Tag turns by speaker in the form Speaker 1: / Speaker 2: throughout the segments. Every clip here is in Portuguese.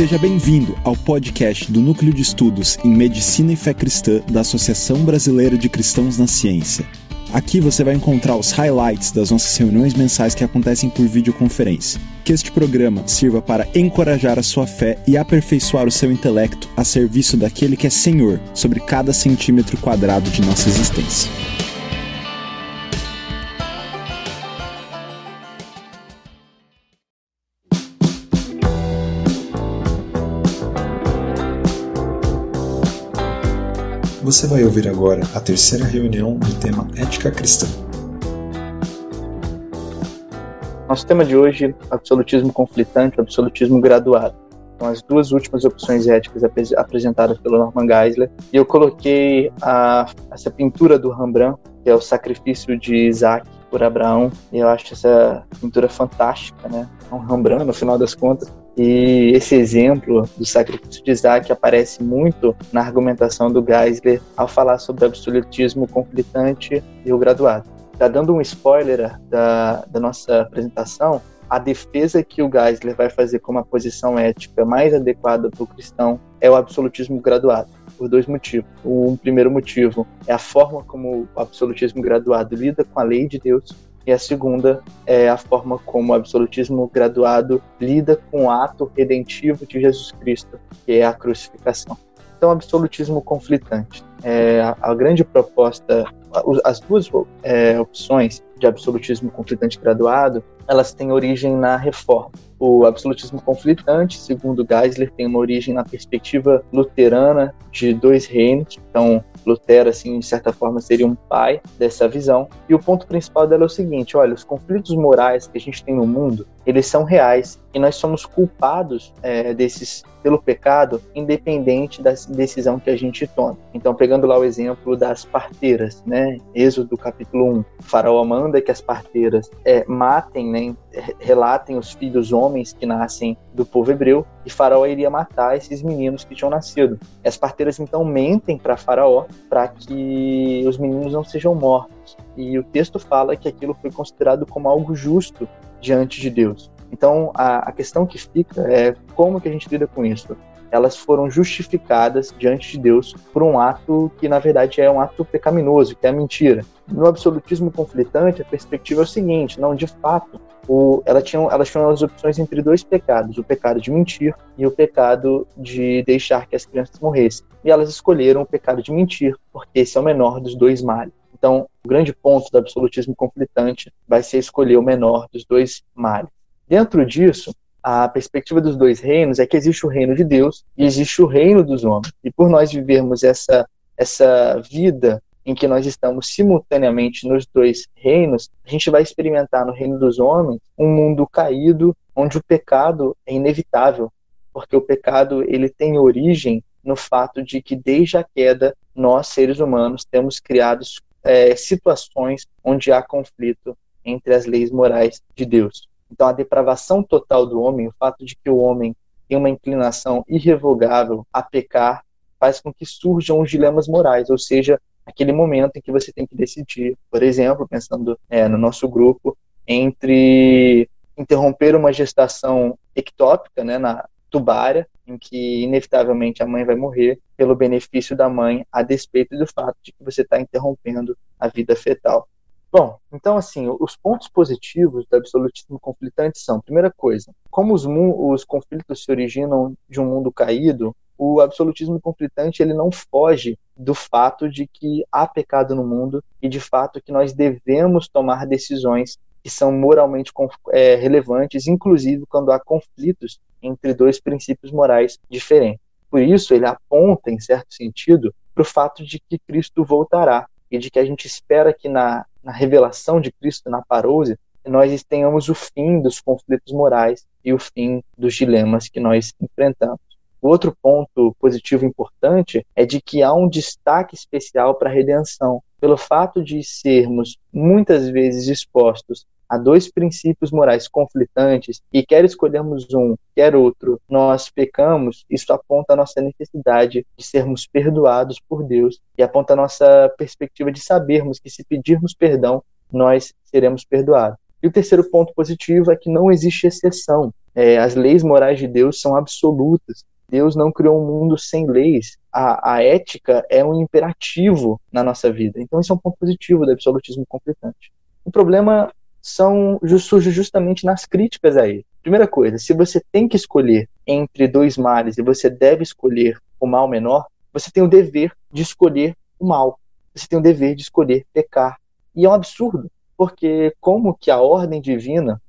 Speaker 1: Seja bem-vindo ao podcast do Núcleo de Estudos em Medicina e Fé Cristã da Associação Brasileira de Cristãos na Ciência. Aqui você vai encontrar os highlights das nossas reuniões mensais que acontecem por videoconferência. Que este programa sirva para encorajar a sua fé e aperfeiçoar o seu intelecto a serviço daquele que é Senhor sobre cada centímetro quadrado de nossa existência. Você vai ouvir agora a terceira reunião do tema Ética Cristã.
Speaker 2: Nosso tema de hoje, absolutismo conflitante, absolutismo graduado. São as duas últimas opções éticas ap apresentadas pelo Norman Geisler. E eu coloquei a, essa pintura do Rembrandt, que é o sacrifício de Isaac por Abraão. E eu acho essa pintura fantástica, né? É um Rembrandt, no final das contas. E esse exemplo do sacrifício de Isaac aparece muito na argumentação do Geisler ao falar sobre o absolutismo conflitante e o graduado. Está dando um spoiler da, da nossa apresentação, a defesa que o Geisler vai fazer como a posição ética mais adequada para o cristão é o absolutismo graduado, por dois motivos. Um primeiro motivo é a forma como o absolutismo graduado lida com a lei de Deus, e a segunda é a forma como o absolutismo graduado lida com o ato redentivo de Jesus Cristo, que é a crucificação. Então, absolutismo conflitante. É, a, a grande proposta, as duas é, opções de absolutismo conflitante graduado, elas têm origem na reforma. O absolutismo conflitante, segundo Geisler, tem uma origem na perspectiva luterana de dois reinos. Então, Lutero, assim, de certa forma, seria um pai dessa visão. E o ponto principal dela é o seguinte: olha, os conflitos morais que a gente tem no mundo, eles são reais e nós somos culpados é, desses pelo pecado, independente da decisão que a gente toma. Então, pegando lá o exemplo das parteiras, né? Êxodo capítulo 1, o faraó manda que as parteiras é, matem, né? relatem os filhos homens que nascem do povo hebreu, e faraó iria matar esses meninos que tinham nascido. As parteiras então mentem para faraó para que os meninos não sejam mortos. E o texto fala que aquilo foi considerado como algo justo diante de Deus. Então, a, a questão que fica é como que a gente lida com isso? elas foram justificadas diante de Deus por um ato que, na verdade, é um ato pecaminoso, que é a mentira. No absolutismo conflitante, a perspectiva é o seguinte: não, de fato, o, ela tinha, elas tinham as opções entre dois pecados, o pecado de mentir e o pecado de deixar que as crianças morressem. E elas escolheram o pecado de mentir, porque esse é o menor dos dois males. Então, o grande ponto do absolutismo conflitante vai ser escolher o menor dos dois males. Dentro disso, a perspectiva dos dois reinos é que existe o reino de Deus e existe o reino dos homens. E por nós vivermos essa, essa vida em que nós estamos simultaneamente nos dois reinos, a gente vai experimentar no reino dos homens um mundo caído, onde o pecado é inevitável, porque o pecado ele tem origem no fato de que desde a queda nós seres humanos temos criado é, situações onde há conflito entre as leis morais de Deus. Então, a depravação total do homem, o fato de que o homem tem uma inclinação irrevogável a pecar, faz com que surjam os dilemas morais, ou seja, aquele momento em que você tem que decidir, por exemplo, pensando é, no nosso grupo, entre interromper uma gestação ectópica, né, na tubária, em que inevitavelmente a mãe vai morrer pelo benefício da mãe, a despeito do fato de que você está interrompendo a vida fetal. Bom, então assim, os pontos positivos do absolutismo conflitante são, primeira coisa, como os, os conflitos se originam de um mundo caído, o absolutismo conflitante ele não foge do fato de que há pecado no mundo e de fato que nós devemos tomar decisões que são moralmente é, relevantes, inclusive quando há conflitos entre dois princípios morais diferentes. Por isso, ele aponta, em certo sentido, para o fato de que Cristo voltará e de que a gente espera que na, na revelação de Cristo, na parousia, nós tenhamos o fim dos conflitos morais e o fim dos dilemas que nós enfrentamos. O outro ponto positivo importante é de que há um destaque especial para a redenção, pelo fato de sermos muitas vezes expostos a dois princípios morais conflitantes e quer escolhermos um, quer outro, nós pecamos, isso aponta a nossa necessidade de sermos perdoados por Deus e aponta a nossa perspectiva de sabermos que se pedirmos perdão, nós seremos perdoados. E o terceiro ponto positivo é que não existe exceção. É, as leis morais de Deus são absolutas. Deus não criou um mundo sem leis. A, a ética é um imperativo na nossa vida. Então, isso é um ponto positivo do absolutismo conflitante. O problema são surge justamente nas críticas a ele. Primeira coisa, se você tem que escolher entre dois males e você deve escolher o mal menor, você tem o dever de escolher o mal. Você tem o dever de escolher pecar. E é um absurdo, porque como que a ordem divina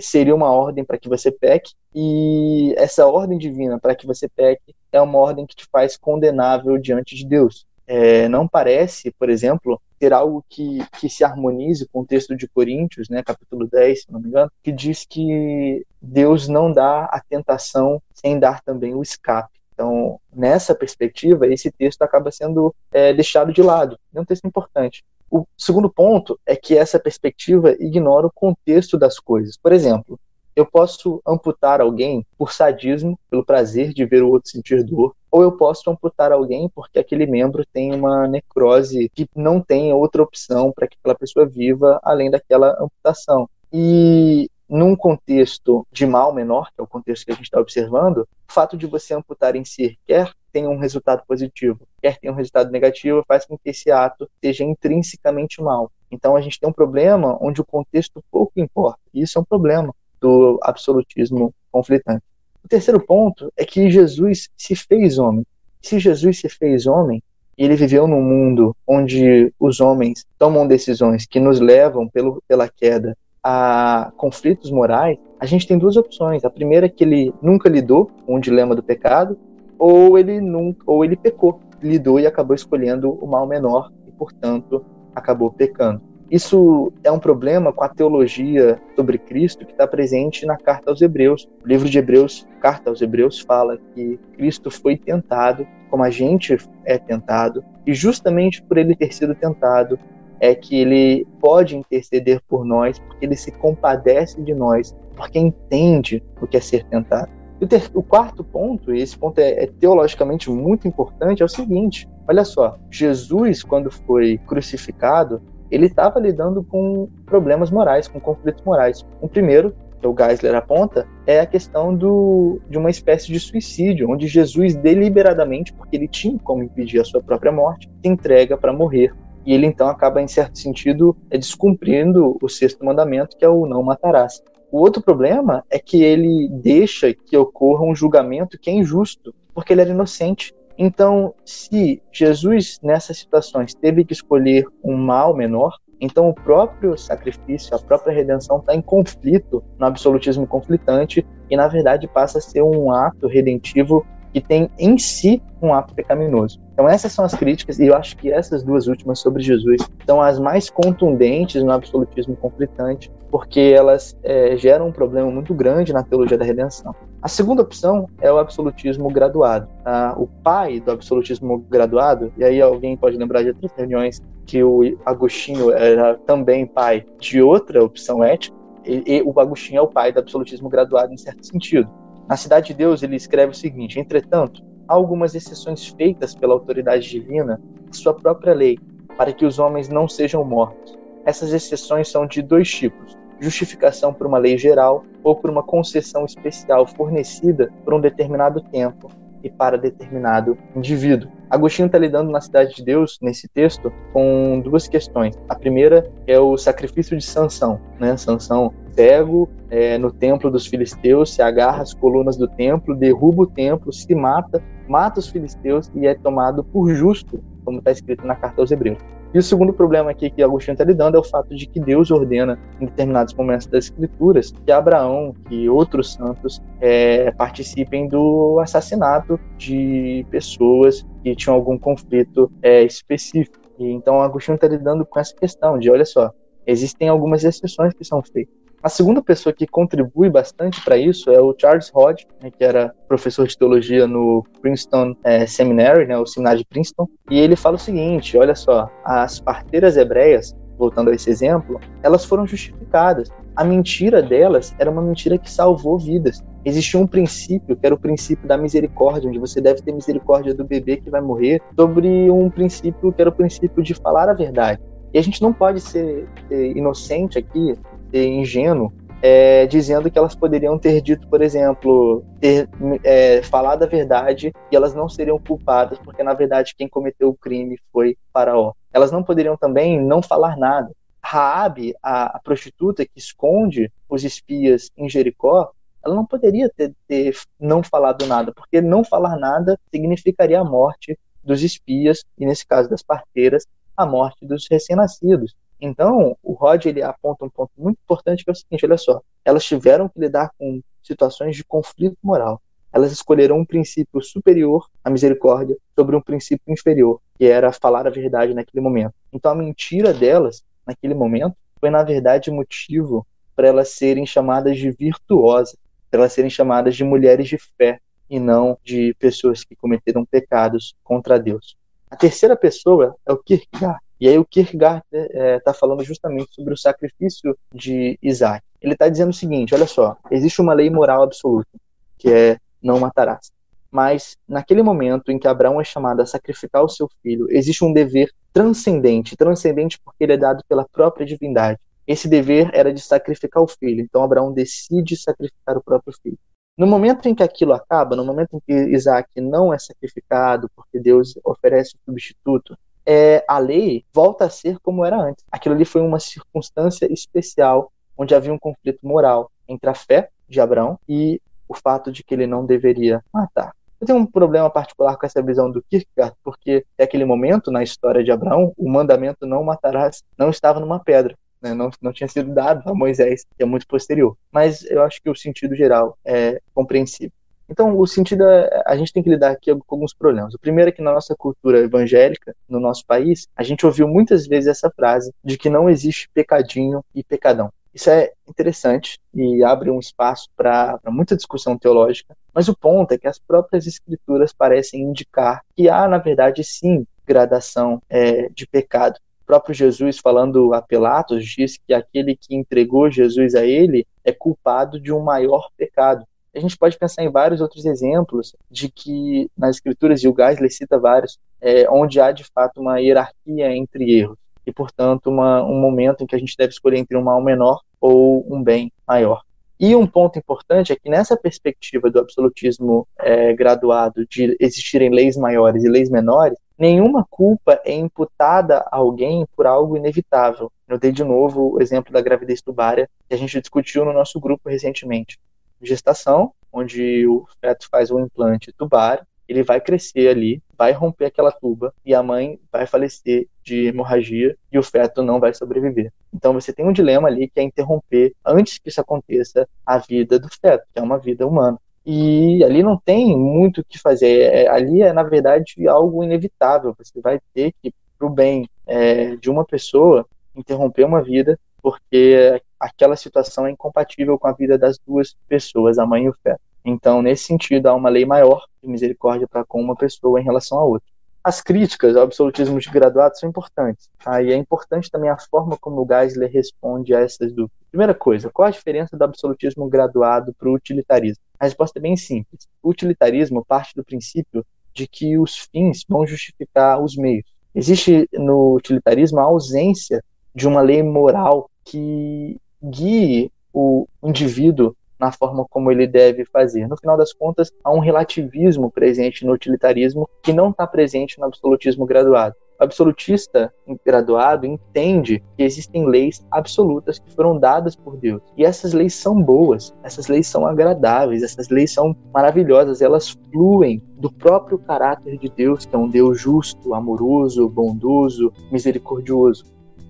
Speaker 2: seria uma ordem para que você peque e essa ordem divina para que você peque é uma ordem que te faz condenável diante de Deus. É, não parece, por exemplo, ter algo que, que se harmonize com o texto de Coríntios, né, capítulo 10, se não me engano, que diz que Deus não dá a tentação sem dar também o escape. Então, nessa perspectiva, esse texto acaba sendo é, deixado de lado. É um texto importante. O segundo ponto é que essa perspectiva ignora o contexto das coisas. Por exemplo, eu posso amputar alguém por sadismo, pelo prazer de ver o outro sentir dor, ou eu posso amputar alguém porque aquele membro tem uma necrose que não tem outra opção para que aquela pessoa viva além daquela amputação. E num contexto de mal menor, que é o contexto que a gente está observando, o fato de você amputar em si, quer tenha um resultado positivo, quer tenha um resultado negativo, faz com que esse ato seja intrinsecamente mal. Então a gente tem um problema onde o contexto pouco importa. E isso é um problema do absolutismo conflitante. O terceiro ponto é que Jesus se fez homem. Se Jesus se fez homem, ele viveu num mundo onde os homens tomam decisões que nos levam pelo, pela queda a conflitos morais, a gente tem duas opções. A primeira é que ele nunca lidou com o dilema do pecado, ou ele nunca, ou ele pecou, lidou e acabou escolhendo o mal menor e, portanto, acabou pecando. Isso é um problema com a teologia sobre Cristo que está presente na carta aos Hebreus. O livro de Hebreus, carta aos Hebreus, fala que Cristo foi tentado como a gente é tentado, e justamente por ele ter sido tentado é que ele pode interceder por nós, porque ele se compadece de nós, porque entende o que é ser tentado. O, ter, o quarto ponto, e esse ponto é, é teologicamente muito importante, é o seguinte: olha só, Jesus, quando foi crucificado, ele estava lidando com problemas morais, com conflitos morais. O primeiro, que o Geisler aponta, é a questão do, de uma espécie de suicídio, onde Jesus deliberadamente, porque ele tinha como impedir a sua própria morte, se entrega para morrer. E ele então acaba, em certo sentido, é descumprindo o sexto mandamento, que é o não matarás. O outro problema é que ele deixa que ocorra um julgamento que é injusto, porque ele era inocente. Então, se Jesus, nessas situações, teve que escolher um mal menor, então o próprio sacrifício, a própria redenção está em conflito no absolutismo conflitante e, na verdade, passa a ser um ato redentivo que tem em si um ato pecaminoso. Então essas são as críticas, e eu acho que essas duas últimas sobre Jesus são as mais contundentes no absolutismo conflitante, porque elas é, geram um problema muito grande na teologia da redenção. A segunda opção é o absolutismo graduado. Tá? O pai do absolutismo graduado, e aí alguém pode lembrar de outras reuniões que o Agostinho era também pai de outra opção ética, e, e o Agostinho é o pai do absolutismo graduado em certo sentido. Na Cidade de Deus, ele escreve o seguinte: Entretanto, há algumas exceções feitas pela autoridade divina, sua própria lei, para que os homens não sejam mortos. Essas exceções são de dois tipos: justificação por uma lei geral ou por uma concessão especial fornecida por um determinado tempo e para determinado indivíduo. Agostinho está lidando na Cidade de Deus, nesse texto, com duas questões. A primeira é o sacrifício de Sansão. Né? Sansão cego é, no templo dos filisteus, se agarra às colunas do templo, derruba o templo, se mata, mata os filisteus e é tomado por justo, como está escrito na carta aos Hebreus. E o segundo problema aqui que Agostinho está lidando é o fato de que Deus ordena, em determinados momentos das Escrituras, que Abraão e outros santos é, participem do assassinato de pessoas que tinham algum conflito é, específico. E então Agostinho está lidando com essa questão de, olha só, existem algumas exceções que são feitas. A segunda pessoa que contribui bastante para isso é o Charles Hodge, né, que era professor de teologia no Princeton é, Seminary, né, o seminário de Princeton, e ele fala o seguinte: olha só, as parteiras hebreias, voltando a esse exemplo, elas foram justificadas. A mentira delas era uma mentira que salvou vidas. Existia um princípio, que era o princípio da misericórdia, onde você deve ter misericórdia do bebê que vai morrer, sobre um princípio que era o princípio de falar a verdade. E a gente não pode ser, ser inocente aqui, ingênuo é, dizendo que elas poderiam ter dito, por exemplo, ter é, falado a verdade e elas não seriam culpadas, porque na verdade quem cometeu o crime foi Faraó. Elas não poderiam também não falar nada. Raabe, a, a prostituta que esconde os espias em Jericó, ela não poderia ter, ter, não falado nada, porque não falar nada significaria a morte dos espias e nesse caso das parteiras, a morte dos recém-nascidos. Então, o Rod ele aponta um ponto muito importante que é o seguinte, olha só, elas tiveram que lidar com situações de conflito moral. Elas escolheram um princípio superior à misericórdia sobre um princípio inferior, que era falar a verdade naquele momento. Então, a mentira delas, naquele momento, foi na verdade motivo para elas serem chamadas de virtuosas, para elas serem chamadas de mulheres de fé e não de pessoas que cometeram pecados contra Deus. A terceira pessoa é o Kierkegaard. E aí o Kierkegaard está é, tá falando justamente sobre o sacrifício de Isaac. Ele está dizendo o seguinte, olha só, existe uma lei moral absoluta, que é não matarás. Mas naquele momento em que Abraão é chamado a sacrificar o seu filho, existe um dever transcendente, transcendente porque ele é dado pela própria divindade. Esse dever era de sacrificar o filho. Então Abraão decide sacrificar o próprio filho. No momento em que aquilo acaba, no momento em que Isaac não é sacrificado, porque Deus oferece um substituto, é, a lei volta a ser como era antes. Aquilo ali foi uma circunstância especial, onde havia um conflito moral entre a fé de Abraão e o fato de que ele não deveria matar. Eu tenho um problema particular com essa visão do Kierkegaard, porque naquele momento, na história de Abraão, o mandamento não matarás não estava numa pedra, né? não, não tinha sido dado a Moisés, que é muito posterior. Mas eu acho que o sentido geral é compreensível. Então, o sentido é, a gente tem que lidar aqui com alguns problemas. O primeiro é que na nossa cultura evangélica, no nosso país, a gente ouviu muitas vezes essa frase de que não existe pecadinho e pecadão. Isso é interessante e abre um espaço para muita discussão teológica, mas o ponto é que as próprias escrituras parecem indicar que há, na verdade, sim, gradação é, de pecado. O próprio Jesus, falando a Pilatos, diz que aquele que entregou Jesus a ele é culpado de um maior pecado. A gente pode pensar em vários outros exemplos de que nas escrituras, e o Geisler cita vários, é, onde há de fato uma hierarquia entre erros e, portanto, uma, um momento em que a gente deve escolher entre um mal menor ou um bem maior. E um ponto importante é que nessa perspectiva do absolutismo é, graduado de existirem leis maiores e leis menores, nenhuma culpa é imputada a alguém por algo inevitável. Eu dei de novo o exemplo da gravidez tubária que a gente discutiu no nosso grupo recentemente. Gestação, onde o feto faz um implante tubário, ele vai crescer ali, vai romper aquela tuba e a mãe vai falecer de hemorragia e o feto não vai sobreviver. Então você tem um dilema ali que é interromper, antes que isso aconteça, a vida do feto, que é uma vida humana. E ali não tem muito o que fazer. É, ali é, na verdade, algo inevitável. Você vai ter que, para o bem é, de uma pessoa, interromper uma vida, porque aquela situação é incompatível com a vida das duas pessoas, a mãe e o feto. Então, nesse sentido, há uma lei maior de misericórdia para com uma pessoa em relação a outra. As críticas ao absolutismo de graduado são importantes. Tá? E é importante também a forma como o Geisler responde a essas dúvidas. Primeira coisa, qual a diferença do absolutismo graduado para o utilitarismo? A resposta é bem simples. O utilitarismo parte do princípio de que os fins vão justificar os meios. Existe no utilitarismo a ausência de uma lei moral que guie o indivíduo na forma como ele deve fazer. No final das contas, há um relativismo presente no utilitarismo que não está presente no absolutismo graduado. O absolutista graduado entende que existem leis absolutas que foram dadas por Deus. E essas leis são boas, essas leis são agradáveis, essas leis são maravilhosas, elas fluem do próprio caráter de Deus, que é um Deus justo, amoroso, bondoso, misericordioso.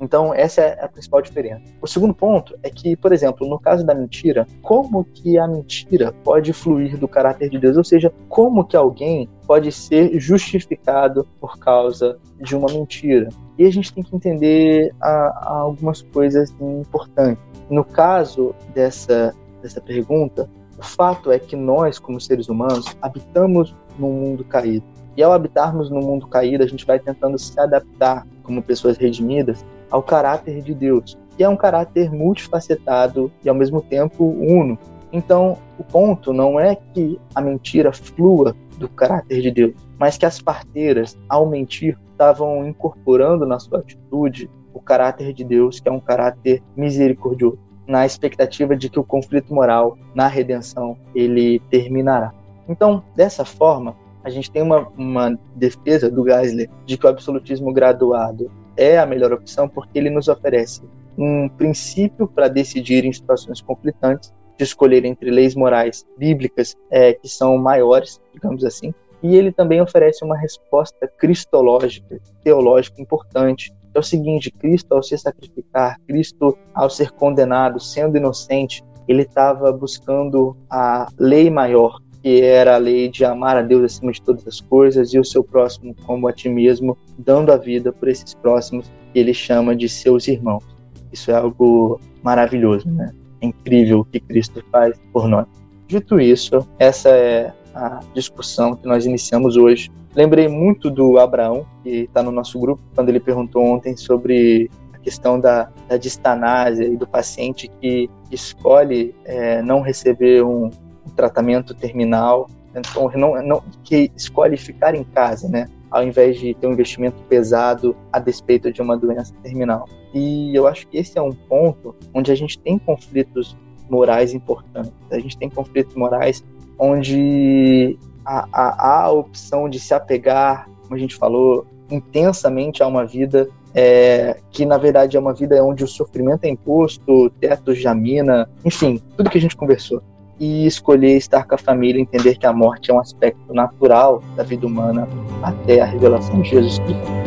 Speaker 2: Então, essa é a principal diferença. O segundo ponto é que, por exemplo, no caso da mentira, como que a mentira pode fluir do caráter de Deus? Ou seja, como que alguém pode ser justificado por causa de uma mentira? E a gente tem que entender a, a algumas coisas importantes. No caso dessa, dessa pergunta, o fato é que nós, como seres humanos, habitamos num mundo caído. E ao habitarmos no mundo caído, a gente vai tentando se adaptar como pessoas redimidas ao caráter de Deus, que é um caráter multifacetado e ao mesmo tempo uno. Então, o ponto não é que a mentira flua do caráter de Deus, mas que as parteiras, ao mentir, estavam incorporando na sua atitude o caráter de Deus, que é um caráter misericordioso. na expectativa de que o conflito moral na redenção ele terminará. Então, dessa forma, a gente tem uma, uma defesa do Geisler de que o absolutismo graduado é a melhor opção porque ele nos oferece um princípio para decidir em situações conflitantes, de escolher entre leis morais bíblicas é, que são maiores, digamos assim, e ele também oferece uma resposta cristológica, teológica importante. É o seguinte: Cristo, ao se sacrificar, Cristo, ao ser condenado, sendo inocente, ele estava buscando a lei maior, que era a lei de amar a Deus acima de todas as coisas e o seu próximo como a ti mesmo, dando a vida por esses próximos que ele chama de seus irmãos. Isso é algo maravilhoso, né? É incrível o que Cristo faz por nós. Dito isso, essa é a discussão que nós iniciamos hoje. Lembrei muito do Abraão, que está no nosso grupo, quando ele perguntou ontem sobre a questão da, da distanásia e do paciente que escolhe é, não receber um, tratamento terminal, então não, não, que escolhe ficar em casa, né? Ao invés de ter um investimento pesado a despeito de uma doença terminal. E eu acho que esse é um ponto onde a gente tem conflitos morais importantes. A gente tem conflitos morais onde há, a opção de se apegar, como a gente falou, intensamente a uma vida é, que na verdade é uma vida onde o sofrimento é imposto, teto jamina, enfim, tudo que a gente conversou e escolher estar com a família, entender que a morte é um aspecto natural da vida humana até a revelação de Jesus Cristo.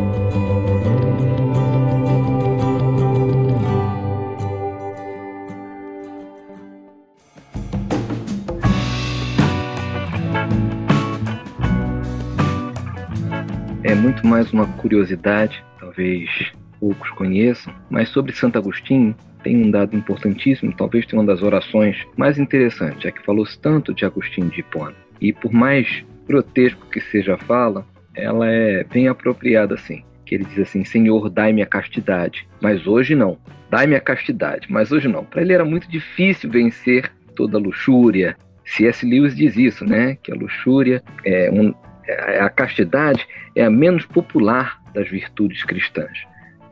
Speaker 3: É muito mais uma curiosidade, talvez poucos conheçam, mas sobre Santo Agostinho, tem um dado importantíssimo, talvez tenha uma das orações mais interessantes, é que falou-se tanto de Agostinho de Hipona. E por mais grotesco que seja a fala, ela é bem apropriada assim. Que ele diz assim: Senhor, dai-me a castidade, mas hoje não. Dai-me a castidade, mas hoje não. Para ele era muito difícil vencer toda a luxúria. C.S. Lewis diz isso, né? Que a luxúria é um, é, a castidade é a menos popular das virtudes cristãs.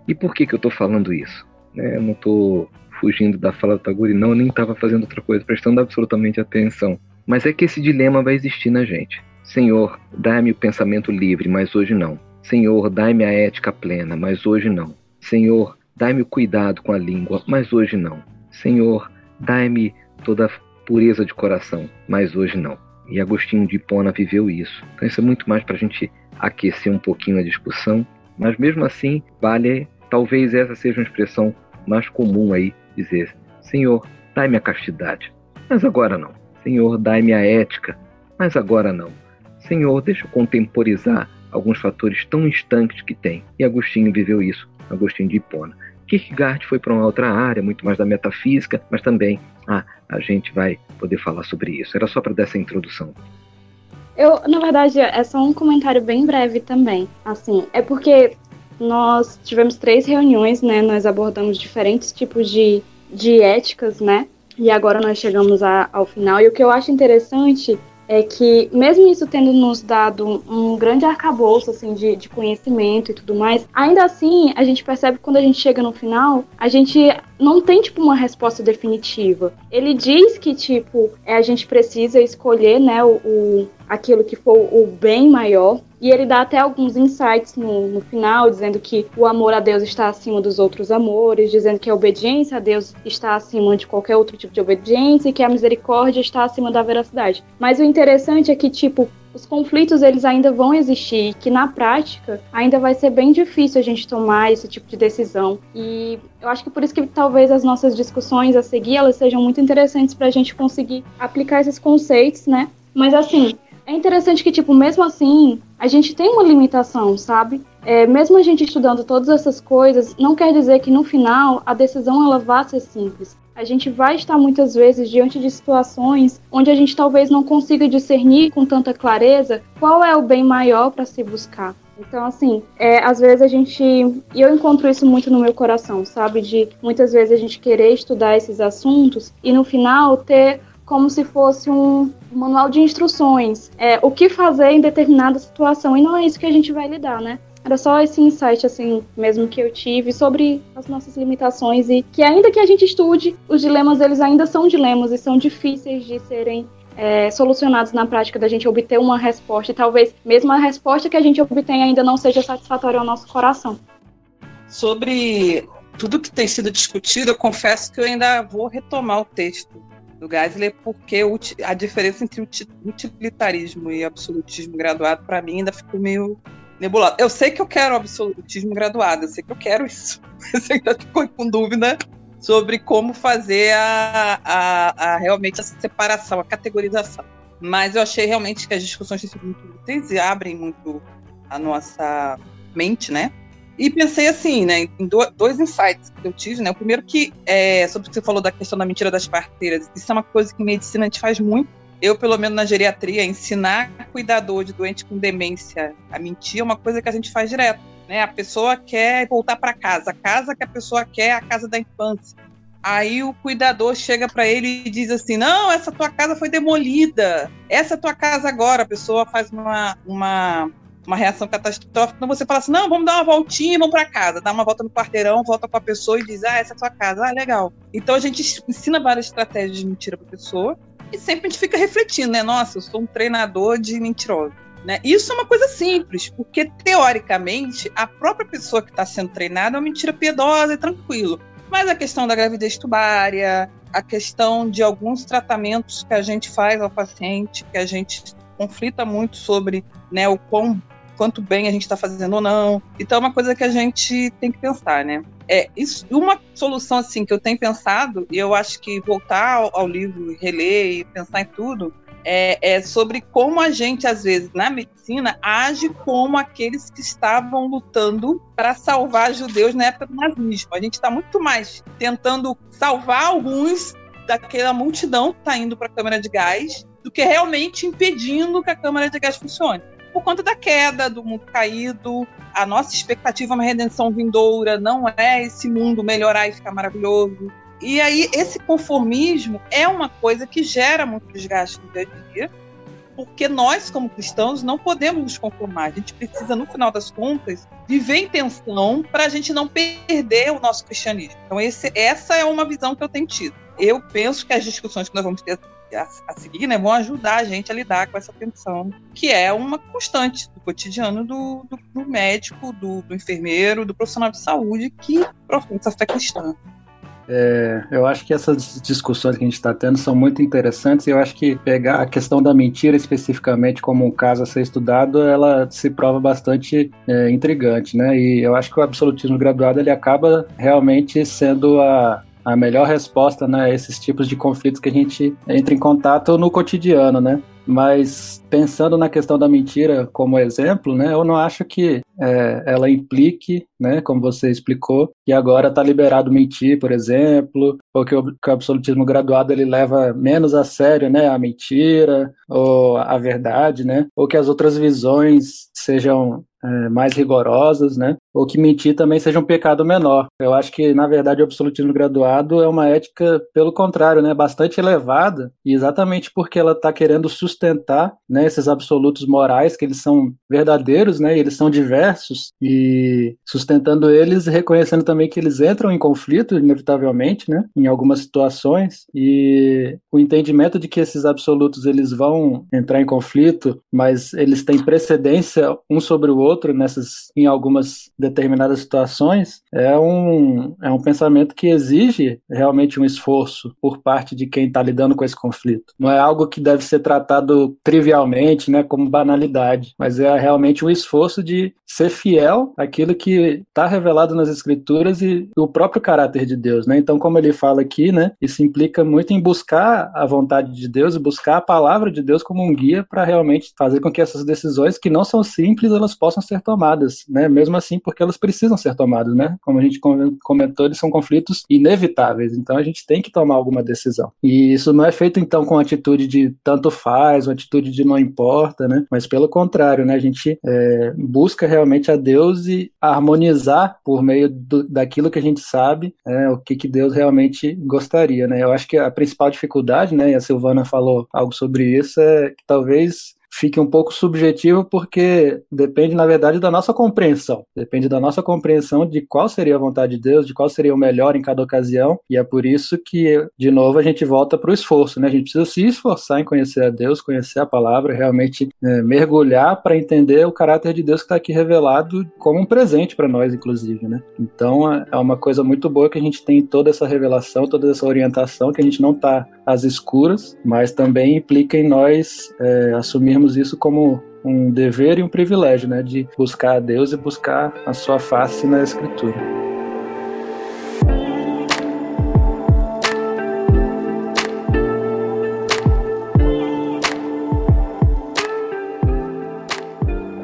Speaker 3: E por que, que eu estou falando isso? né? Eu não estou fugindo da fala do Tagore, não, eu nem estava fazendo outra coisa, prestando absolutamente atenção. Mas é que esse dilema vai existir na gente. Senhor, dá-me o pensamento livre, mas hoje não. Senhor, dai-me a ética plena, mas hoje não. Senhor, dai-me o cuidado com a língua, mas hoje não. Senhor, dai-me toda a pureza de coração, mas hoje não. E Agostinho de Hipona viveu isso. Então isso é muito mais para a gente aquecer um pouquinho a discussão, mas mesmo assim vale, talvez essa seja uma expressão mais comum aí dizer: Senhor, dai-me a castidade, mas agora não. Senhor, dai-me a ética, mas agora não. Senhor, deixa eu contemporizar alguns fatores tão instantes que tem. E Agostinho viveu isso, Agostinho de Hipona. Kierkegaard foi para uma outra área, muito mais da metafísica, mas também ah, a gente vai poder falar sobre isso. Era só para dar essa introdução.
Speaker 4: Eu, na verdade, é só um comentário bem breve também. Assim, é porque nós tivemos três reuniões, né? Nós abordamos diferentes tipos de, de éticas, né? E agora nós chegamos a, ao final. E o que eu acho interessante é que, mesmo isso tendo nos dado um grande arcabouço assim, de, de conhecimento e tudo mais, ainda assim a gente percebe que quando a gente chega no final, a gente não tem tipo uma resposta definitiva. Ele diz que tipo é, a gente precisa escolher né o, o aquilo que for o bem maior e ele dá até alguns insights no, no, final, dizendo que o amor a Deus está acima dos outros amores, dizendo que a obediência a Deus está acima de qualquer outro tipo de obediência e que a misericórdia está acima da veracidade. Mas o interessante é que, tipo, os conflitos eles ainda vão existir, que na prática ainda vai ser bem difícil a gente tomar esse tipo de decisão. E eu acho que por isso que talvez as nossas discussões a seguir elas sejam muito interessantes para a gente conseguir aplicar esses conceitos, né? Mas assim, é interessante que, tipo, mesmo assim, a gente tem uma limitação, sabe? É, mesmo a gente estudando todas essas coisas, não quer dizer que no final a decisão ela vá ser simples. A gente vai estar muitas vezes diante de situações onde a gente talvez não consiga discernir com tanta clareza qual é o bem maior para se buscar. Então, assim, é, às vezes a gente. E eu encontro isso muito no meu coração, sabe? De muitas vezes a gente querer estudar esses assuntos e no final ter como se fosse um manual de instruções, é, o que fazer em determinada situação, e não é isso que a gente vai lidar, né? Era só esse insight, assim, mesmo que eu tive sobre as nossas limitações e que ainda que a gente estude, os dilemas, eles ainda são dilemas e são difíceis de serem é, solucionados na prática, da gente obter uma resposta e talvez mesmo a resposta que a gente obtém ainda não seja satisfatória ao nosso coração.
Speaker 5: Sobre tudo que tem sido discutido, eu confesso que eu ainda vou retomar o texto do Geisler, porque a diferença entre utilitarismo e absolutismo graduado, para mim, ainda ficou meio nebulosa. Eu sei que eu quero absolutismo graduado, eu sei que eu quero isso, mas ainda ficou com dúvida sobre como fazer a, a, a, realmente essa separação, a categorização. Mas eu achei realmente que as discussões têm sido muito úteis e abrem muito a nossa mente, né? E pensei assim, né, em dois insights que eu tive, né? O primeiro que é sobre o que você falou da questão da mentira das parteiras. Isso é uma coisa que medicina a gente faz muito. Eu, pelo menos na geriatria, ensinar cuidador de doente com demência a mentir é uma coisa que a gente faz direto. Né? A pessoa quer voltar para casa, a casa que a pessoa quer é a casa da infância. Aí o cuidador chega para ele e diz assim: Não, essa tua casa foi demolida. Essa tua casa agora. A pessoa faz uma, uma uma reação catastrófica, então você fala assim, não, vamos dar uma voltinha, vamos para casa, dá uma volta no quarteirão, volta com a pessoa e diz, ah, essa é a sua casa, ah, legal. Então a gente ensina várias estratégias de mentira para pessoa e sempre a gente fica refletindo, né? Nossa, eu sou um treinador de mentiroso. Né? Isso é uma coisa simples, porque teoricamente a própria pessoa que está sendo treinada é uma mentira piedosa e tranquilo. Mas a questão da gravidez tubária, a questão de alguns tratamentos que a gente faz ao paciente, que a gente conflita muito sobre né, o quão quanto bem a gente está fazendo ou não. Então é uma coisa que a gente tem que pensar, né? É, isso, uma solução assim que eu tenho pensado, e eu acho que voltar ao, ao livro, reler e pensar em tudo, é, é, sobre como a gente, às vezes, na medicina, age como aqueles que estavam lutando para salvar judeus na época do nazismo. A gente está muito mais tentando salvar alguns daquela multidão que está indo para a câmara de gás do que realmente impedindo que a câmara de gás funcione por conta da queda, do mundo caído. A nossa expectativa é uma redenção vindoura, não é esse mundo melhorar e ficar maravilhoso. E aí, esse conformismo é uma coisa que gera muito desgaste no dia a dia, porque nós, como cristãos, não podemos nos conformar. A gente precisa, no final das contas, viver em tensão para a gente não perder o nosso cristianismo. Então, esse, essa é uma visão que eu tenho tido. Eu penso que as discussões que nós vamos ter a, a, seguir, né, vão ajudar a gente a lidar com essa tensão, que é uma constante do cotidiano do, do, do médico, do, do, enfermeiro, do profissional de saúde que professa a fé cristã.
Speaker 6: É, eu acho que essas discussões que a gente está tendo são muito interessantes e eu acho que pegar a questão da mentira especificamente como um caso a ser estudado, ela se prova bastante é, intrigante, né? E eu acho que o absolutismo graduado ele acaba realmente sendo a, a melhor resposta né, a esses tipos de conflitos que a gente entra em contato no cotidiano, né? Mas pensando na questão da mentira como exemplo, né, eu não acho que é, ela implique, né, como você explicou, que agora está liberado mentir, por exemplo, ou que o, que o, absolutismo graduado ele leva menos a sério, né, a mentira ou a verdade, né, ou que as outras visões sejam é, mais rigorosas, né? Ou que mentir também seja um pecado menor. Eu acho que, na verdade, o absolutismo graduado é uma ética, pelo contrário, né? Bastante elevada, e exatamente porque ela está querendo sustentar né, esses absolutos morais, que eles são verdadeiros, né? eles são diversos, e sustentando eles, reconhecendo também que eles entram em conflito, inevitavelmente, né? Em algumas situações, e o entendimento de que esses absolutos eles vão entrar em conflito, mas eles têm precedência um sobre o outro outro nessas, em algumas determinadas situações, é um, é um pensamento que exige realmente um esforço por parte de quem está lidando com esse conflito. Não é algo que deve ser tratado trivialmente, né, como banalidade, mas é realmente um esforço de ser fiel àquilo que está revelado nas Escrituras e o próprio caráter de Deus, né? Então, como ele fala aqui, né, isso implica muito em buscar a vontade de Deus e buscar a palavra de Deus como um guia para realmente fazer com que essas decisões que não são simples elas possam ser tomadas, né? Mesmo assim, porque elas precisam ser tomadas, né? Como a gente comentou, eles são conflitos inevitáveis, então a gente tem que tomar alguma decisão. E isso não é feito então com atitude de tanto faz, uma atitude de não importa, né? Mas pelo contrário, né? A gente é, busca realmente a Deus e harmonizar por meio do, daquilo que a gente sabe, é, o que, que Deus realmente gostaria, né? Eu acho que a principal dificuldade, né? E a Silvana falou algo sobre isso, é que talvez fique um pouco subjetivo, porque depende, na verdade, da nossa compreensão. Depende da nossa compreensão de qual seria a vontade de Deus, de qual seria o melhor em cada ocasião, e é por isso que, de novo, a gente volta para o esforço, né? A gente precisa se esforçar em conhecer a Deus, conhecer a palavra, realmente é, mergulhar para entender o caráter de Deus que está aqui revelado como um presente para nós, inclusive, né? Então é, é uma coisa muito boa que a gente tem toda essa revelação, toda essa orientação, que a gente não está às escuras, mas também implica em nós é, assumirmos isso como um dever e um privilégio, né, de buscar a Deus e buscar a sua face na Escritura.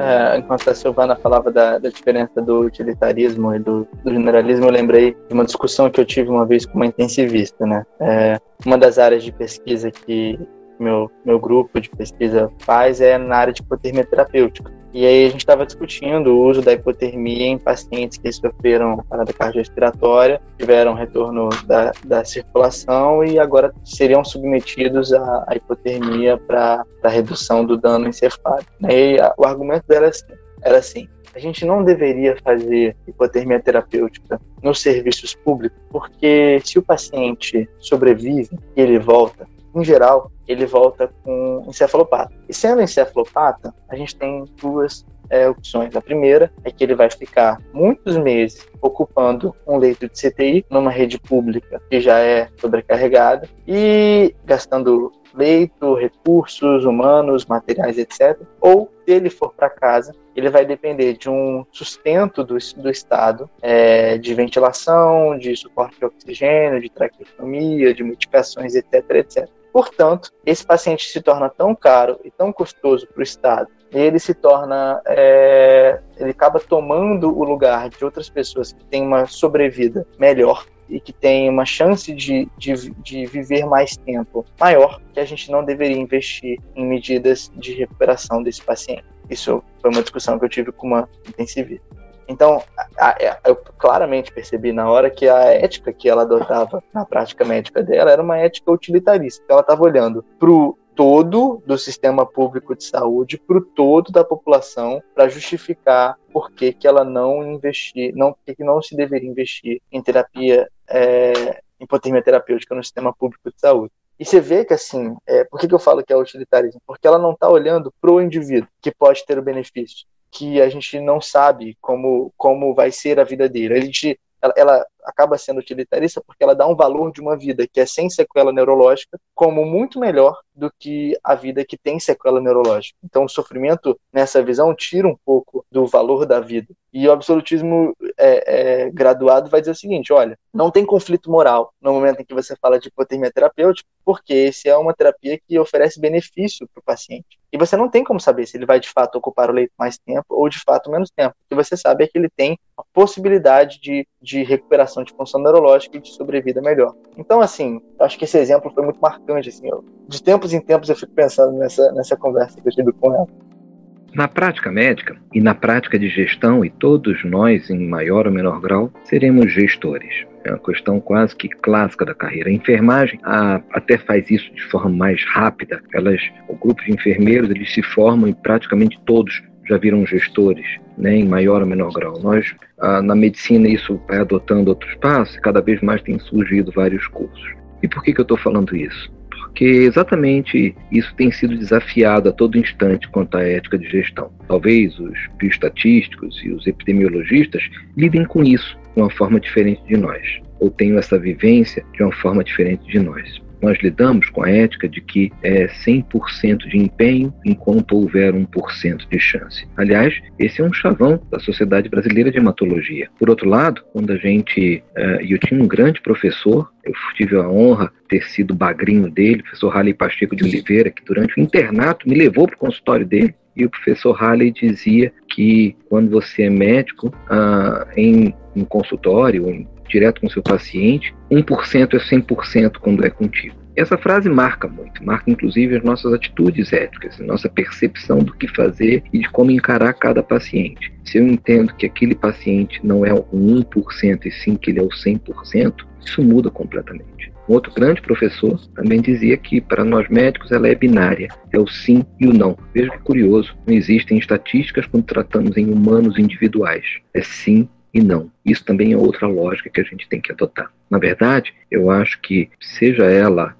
Speaker 2: É, enquanto a Silvana falava da, da diferença do utilitarismo e do, do, generalismo, eu lembrei de uma discussão que eu tive uma vez com uma intensivista, né? É, uma das áreas de pesquisa que meu, meu grupo de pesquisa faz é na área de hipotermia terapêutica. E aí a gente estava discutindo o uso da hipotermia em pacientes que sofreram parada cardiorrespiratória, tiveram retorno da, da circulação e agora seriam submetidos à, à hipotermia para redução do dano encefálico. E a, o argumento dela assim, era assim, a gente não deveria fazer hipotermia terapêutica nos serviços públicos, porque se o paciente sobrevive e ele volta, em geral, ele volta com encefalopata. E sendo encefalopata, a gente tem duas é, opções. A primeira é que ele vai ficar muitos meses ocupando um leito de CTI numa rede pública que já é sobrecarregada e gastando leito, recursos humanos, materiais, etc. Ou, se ele for para casa, ele vai depender de um sustento do, do Estado, é, de ventilação, de suporte de oxigênio, de traqueotomia, de medicações, etc, etc. Portanto, esse paciente se torna tão caro e tão custoso para o Estado, e ele se torna, é, ele acaba tomando o lugar de outras pessoas que têm uma sobrevida melhor e que têm uma chance de, de, de viver mais tempo maior, que a gente não deveria investir em medidas de recuperação desse paciente. Isso foi uma discussão que eu tive com uma intensivista. Então, a, a, eu claramente percebi na hora que a ética que ela adotava na prática médica dela era uma ética utilitarista. Ela estava olhando para o todo do sistema público de saúde, para o todo da população, para justificar por que, que ela não investir, não, por que não se deveria investir em terapia, é, hipotermia terapêutica no sistema público de saúde. E você vê que, assim, é, por que, que eu falo que é utilitarismo? Porque ela não está olhando para o indivíduo que pode ter o benefício que a gente não sabe como, como vai ser a vida dele. A gente, ela, ela, acaba sendo utilitarista porque ela dá um valor de uma vida que é sem sequela neurológica como muito melhor do que a vida que tem sequela neurológica. Então, o sofrimento, nessa visão, tira um pouco do valor da vida. E o absolutismo é, é, graduado vai dizer o seguinte: olha, não tem conflito moral no momento em que você fala de hipotermia terapêutica, porque esse é uma terapia que oferece benefício para o paciente. E você não tem como saber se ele vai de fato ocupar o leito mais tempo ou de fato menos tempo. O que você sabe é que ele tem a possibilidade de, de recuperação de função neurológica e de sobrevida melhor. Então, assim, acho que esse exemplo foi muito marcante. Assim, eu, de tempos em tempos eu fico pensando nessa, nessa conversa que eu tive com ela.
Speaker 3: Na prática médica e na prática de gestão, e todos nós, em maior ou menor grau, seremos gestores. É uma questão quase que clássica da carreira. A enfermagem a, até faz isso de forma mais rápida. Elas, o grupo de enfermeiros eles se formam e praticamente todos já viram gestores, né, em maior ou menor grau. Nós, na medicina, isso vai adotando outros passos e cada vez mais tem surgido vários cursos. E por que, que eu estou falando isso? Porque exatamente isso tem sido desafiado a todo instante quanto à ética de gestão. Talvez os bioestatísticos e os epidemiologistas lidem com isso de uma forma diferente de nós, ou tenham essa vivência de uma forma diferente de nós nós lidamos com a ética de que é 100% de empenho enquanto houver 1% de chance. Aliás, esse é um chavão da Sociedade Brasileira de Hematologia. Por outro lado, quando a gente. Uh, eu tinha um grande professor, eu tive a honra de ter sido bagrinho dele, professor Raleigh Pacheco de Oliveira, que durante o internato me levou para o consultório dele e o professor Halley dizia que quando você é médico, ah, em um consultório, em direto com seu paciente, 1% é 100% quando é contigo. Essa frase marca muito, marca inclusive as nossas atitudes éticas, nossa percepção do que fazer e de como encarar cada paciente. Se eu entendo que aquele paciente não é o 1% e sim que ele é o 100%, isso muda completamente. Um outro grande professor também dizia que para nós médicos ela é binária, é o sim e o não. Veja que curioso, não existem estatísticas quando tratamos em humanos individuais. É sim e não. Isso também é outra lógica que a gente tem que adotar. Na verdade, eu acho que, seja ela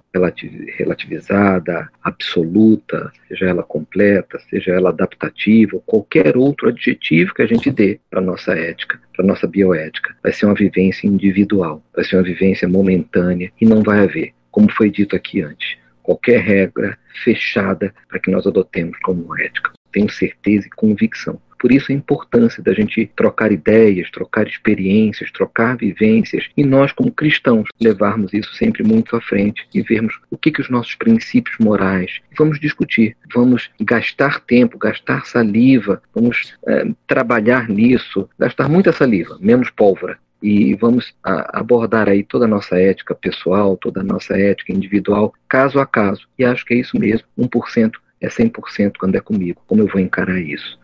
Speaker 3: relativizada, absoluta, seja ela completa, seja ela adaptativa, qualquer outro adjetivo que a gente dê para nossa ética, para nossa bioética, vai ser uma vivência individual, vai ser uma vivência momentânea e não vai haver, como foi dito aqui antes, qualquer regra fechada para que nós adotemos como ética. Tenho certeza e convicção por isso a importância da gente trocar ideias, trocar experiências, trocar vivências e nós como cristãos levarmos isso sempre muito à frente e vermos o que que os nossos princípios morais. Vamos discutir, vamos gastar tempo, gastar saliva, vamos é, trabalhar nisso, gastar muita saliva, menos pólvora e vamos abordar aí toda a nossa ética pessoal, toda a nossa ética individual, caso a caso. E acho que é isso mesmo, 1% é 100% quando é comigo. Como eu vou encarar isso?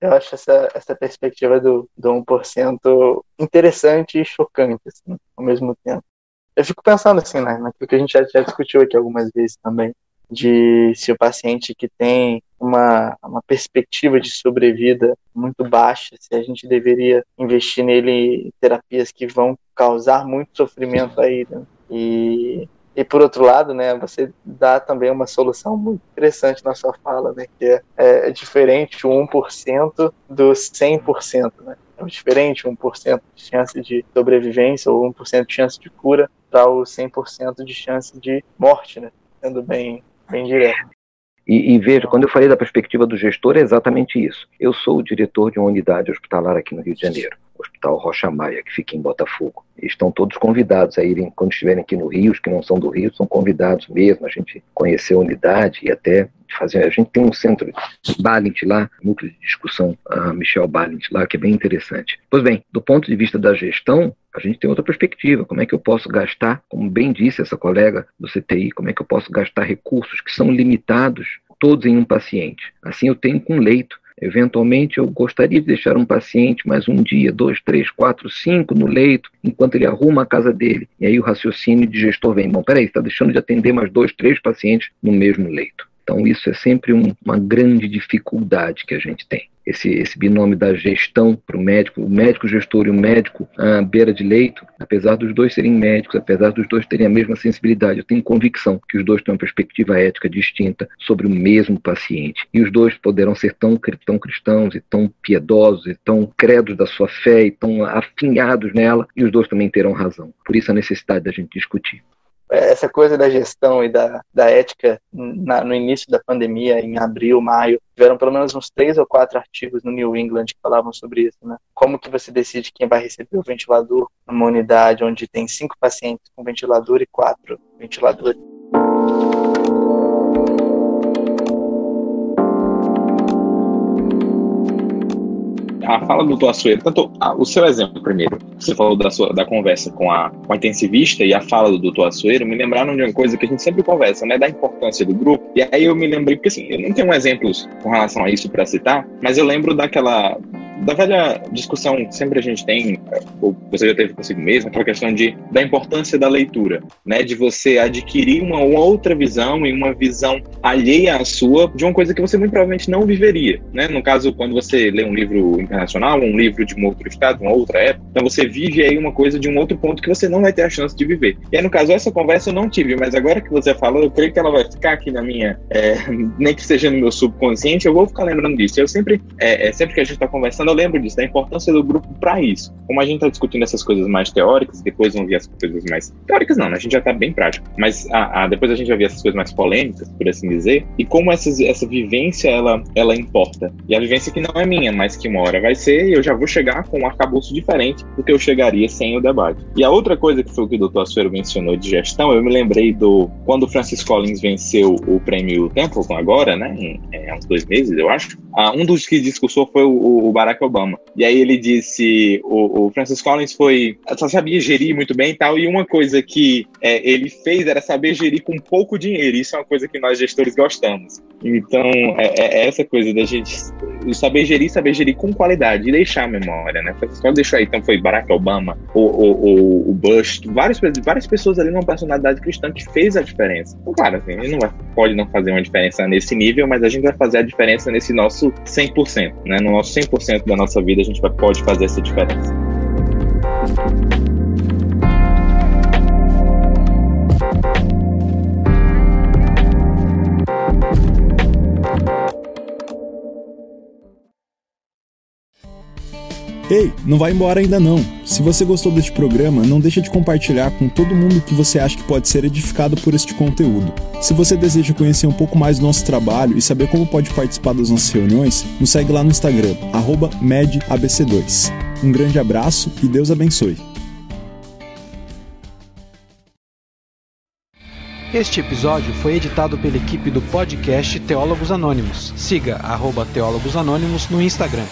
Speaker 2: Eu acho essa, essa perspectiva do, do 1% interessante e chocante, assim, ao mesmo tempo. Eu fico pensando, assim, né, naquilo que a gente já, já discutiu aqui algumas vezes também, de se o paciente que tem uma, uma perspectiva de sobrevida muito baixa, se a gente deveria investir nele em terapias que vão causar muito sofrimento a ele. Né? E e por outro lado, né, você dá também uma solução muito interessante na sua fala, né, que é, é diferente o 1% do 100%, né? É diferente 1% de chance de sobrevivência ou 1% de chance de cura para o 100% de chance de morte, né? Sendo bem, bem direto.
Speaker 3: E, e, veja, quando eu falei da perspectiva do gestor, é exatamente isso. Eu sou o diretor de uma unidade hospitalar aqui no Rio de Janeiro. Hospital Rocha Maia, que fica em Botafogo. Estão todos convidados a irem, quando estiverem aqui no Rio, os que não são do Rio, são convidados mesmo, a gente conhecer a unidade e até fazer. A gente tem um centro Balint lá, núcleo de discussão, a Michel Balint lá, que é bem interessante. Pois bem, do ponto de vista da gestão, a gente tem outra perspectiva. Como é que eu posso gastar, como bem disse essa colega do CTI, como é que eu posso gastar recursos que são limitados todos em um paciente? Assim eu tenho com leito Eventualmente, eu gostaria de deixar um paciente mais um dia, dois, três, quatro, cinco no leito, enquanto ele arruma a casa dele. E aí o raciocínio de gestor vem: bom, peraí, está deixando de atender mais dois, três pacientes no mesmo leito. Então, isso é sempre um, uma grande dificuldade que a gente tem esse, esse binômio da gestão para o médico, o médico gestor e o médico à beira de leito, apesar dos dois serem médicos, apesar dos dois terem a mesma sensibilidade, eu tenho convicção que os dois têm uma perspectiva ética distinta sobre o mesmo paciente. E os dois poderão ser tão, tão cristãos e tão piedosos e tão credos da sua fé e tão afinhados nela, e os dois também terão razão. Por isso a necessidade da gente discutir
Speaker 2: essa coisa da gestão e da, da ética na, no início da pandemia, em abril, maio, tiveram pelo menos uns três ou quatro artigos no New England que falavam sobre isso, né? Como que você decide quem vai receber o ventilador numa unidade onde tem cinco pacientes com ventilador e quatro ventiladores?
Speaker 7: A fala do doutor Açoeiro, tanto o seu exemplo primeiro, você falou da, sua, da conversa com a, com a intensivista e a fala do doutor Açoeiro, me lembraram de uma coisa que a gente sempre conversa, né, da importância do grupo. E aí eu me lembrei, porque assim, eu não tenho exemplos com relação a isso para citar, mas eu lembro daquela da velha discussão que sempre a gente tem, ou você já teve consigo mesmo, aquela questão de, da importância da leitura, né? De você adquirir uma, uma outra visão e uma visão alheia à sua de uma coisa que você muito provavelmente não viveria, né? No caso, quando você lê um livro internacional, um livro de um outro estado, uma outra época, então você vive aí uma coisa de um outro ponto que você não vai ter a chance de viver. E aí, no caso, essa conversa eu não tive, mas agora que você falou, eu creio que ela vai ficar aqui na minha, é, nem que seja no meu subconsciente, eu vou ficar lembrando disso. Eu sempre, é, é sempre que a gente está conversando, eu lembro disso, da importância do grupo para isso. Como a gente está discutindo essas coisas mais teóricas, depois vão vir as coisas mais. Teóricas não, né? A gente já está bem prático. Mas a, a, depois a gente vai ver essas coisas mais polêmicas, por assim dizer, e como essas, essa vivência ela, ela importa. E a vivência que não é minha, mas que uma hora vai ser, e eu já vou chegar com um arcabouço diferente do que eu chegaria sem o debate. E a outra coisa que foi o que o doutor Assuero mencionou de gestão, eu me lembrei do. Quando o Francis Collins venceu o prêmio Templeton agora, né? Em, há uns dois meses, eu acho. Uh, um dos que discursou foi o, o Barack Obama. E aí ele disse, o, o Francis Collins foi, só sabia gerir muito bem e tal, e uma coisa que é, ele fez era saber gerir com pouco dinheiro, isso é uma coisa que nós gestores gostamos. Então, é, é essa coisa da gente saber gerir, saber gerir com qualidade e deixar a memória, né? Só deixar aí, então foi Barack Obama, o, o, Bush, várias, várias pessoas ali numa personalidade cristã que fez a diferença. Então, claro, assim, não vai, pode não fazer uma diferença nesse nível, mas a gente vai fazer a diferença nesse nosso 100%, né? No nosso 100% da nossa vida a gente vai, pode fazer essa diferença.
Speaker 1: Ei, não vai embora ainda não. Se você gostou deste programa, não deixe de compartilhar com todo mundo que você acha que pode ser edificado por este conteúdo. Se você deseja conhecer um pouco mais do nosso trabalho e saber como pode participar das nossas reuniões, nos segue lá no Instagram, medabc2. Um grande abraço e Deus abençoe.
Speaker 8: Este episódio foi editado pela equipe do podcast Teólogos Anônimos. Siga arroba Teólogos Anônimos no Instagram.